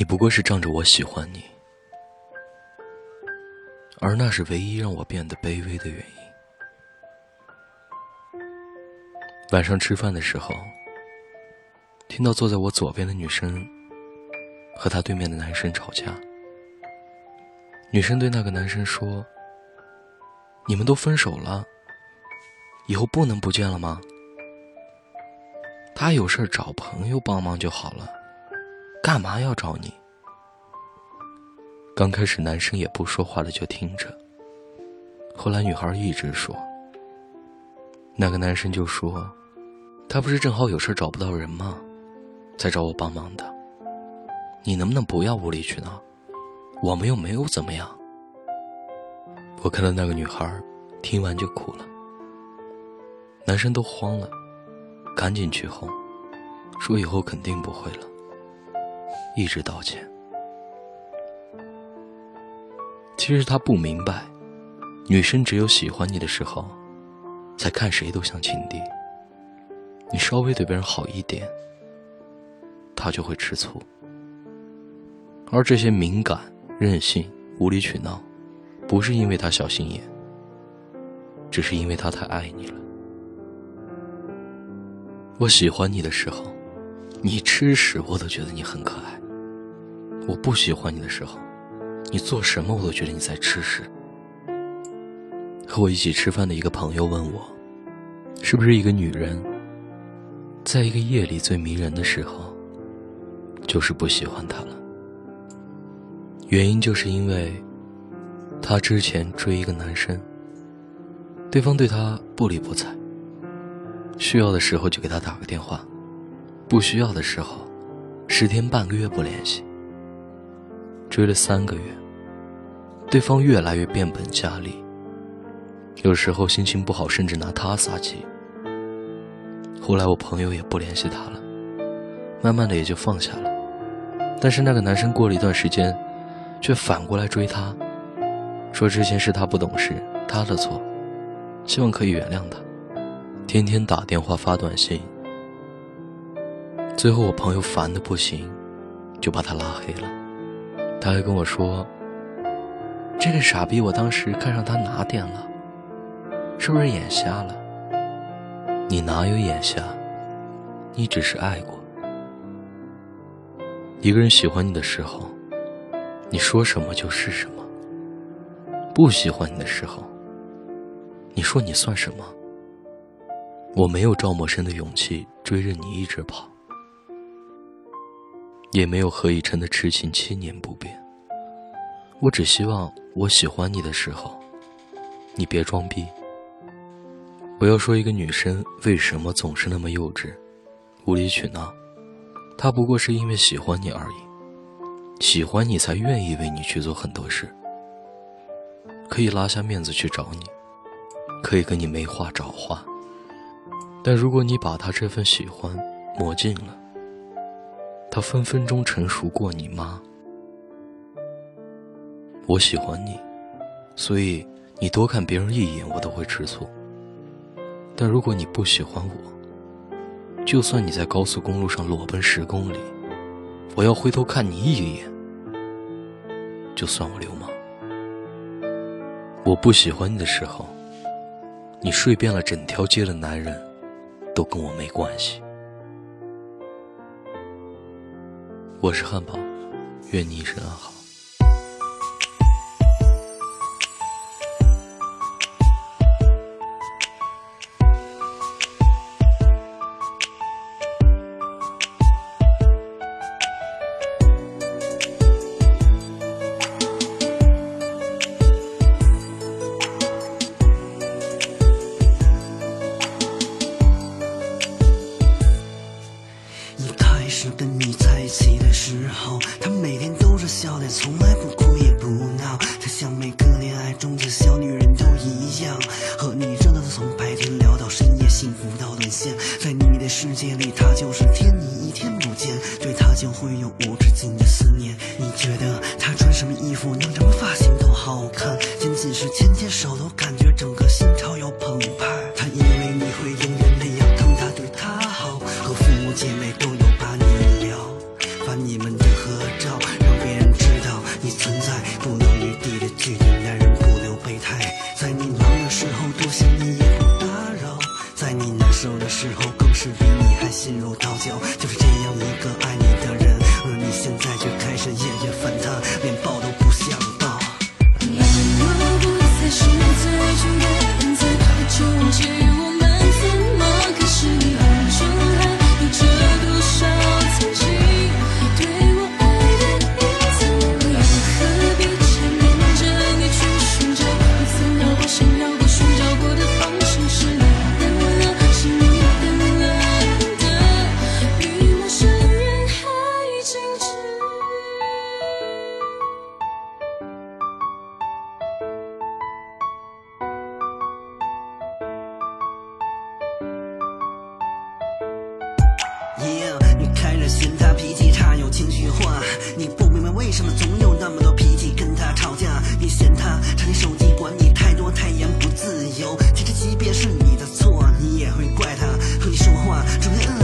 你不过是仗着我喜欢你，而那是唯一让我变得卑微的原因。晚上吃饭的时候，听到坐在我左边的女生和她对面的男生吵架。女生对那个男生说：“你们都分手了，以后不能不见了吗？他有事找朋友帮忙就好了，干嘛要找你？”刚开始男生也不说话的就听着，后来女孩一直说，那个男生就说。他不是正好有事找不到人吗？才找我帮忙的。你能不能不要无理取闹？我们又没有怎么样。我看到那个女孩，听完就哭了。男生都慌了，赶紧去哄，说以后肯定不会了，一直道歉。其实他不明白，女生只有喜欢你的时候，才看谁都像情敌。你稍微对别人好一点，他就会吃醋。而这些敏感、任性、无理取闹，不是因为他小心眼，只是因为他太爱你了。我喜欢你的时候，你吃屎我都觉得你很可爱；我不喜欢你的时候，你做什么我都觉得你在吃屎。和我一起吃饭的一个朋友问我，是不是一个女人？在一个夜里最迷人的时候，就是不喜欢他了。原因就是因为，他之前追一个男生，对方对他不理不睬，需要的时候就给他打个电话，不需要的时候，十天半个月不联系。追了三个月，对方越来越变本加厉，有时候心情不好，甚至拿他撒气。后来我朋友也不联系他了，慢慢的也就放下了。但是那个男生过了一段时间，却反过来追她，说之前是他不懂事，他的错，希望可以原谅他，天天打电话发短信。最后我朋友烦的不行，就把他拉黑了。他还跟我说：“这个傻逼，我当时看上他哪点了？是不是眼瞎了？”你哪有眼瞎？你只是爱过。一个人喜欢你的时候，你说什么就是什么；不喜欢你的时候，你说你算什么？我没有赵默笙的勇气追着你一直跑，也没有何以琛的痴情七年不变。我只希望我喜欢你的时候，你别装逼。我要说，一个女生为什么总是那么幼稚、无理取闹？她不过是因为喜欢你而已，喜欢你才愿意为你去做很多事，可以拉下面子去找你，可以跟你没话找话。但如果你把她这份喜欢抹尽了，他分分钟成熟过你妈。我喜欢你，所以你多看别人一眼，我都会吃醋。但如果你不喜欢我，就算你在高速公路上裸奔十公里，我要回头看你一眼，就算我流氓。我不喜欢你的时候，你睡遍了整条街的男人，都跟我没关系。我是汉堡，愿你一生安好。是的你时候，她每天都是笑脸从来不哭也不闹，她像每个恋爱中的小女人都一样，和你热闹的从白天聊到深夜，幸福到沦陷。在你的世界里，她就是天，你一天不见，对她就会有无止境的思念。你觉得她穿什么衣服，弄什么发型都好看，仅仅是牵牵手都感觉整个心潮要澎湃。她以为你会永远那样疼她，对她好，和父母姐妹都更是比你还心如刀绞，就是这样一个爱你的人，而你现在却开始夜夜反他，连抱都不想抱。你我不再是最初的恩赐，就只。Yeah，你开始嫌他脾气差，有情绪化。你不明白为什么总有那么多脾气跟他吵架。你嫌他查你手机，管你太多，太严不自由。其实即便是你的错，你也会怪他和你说话，整天嗯。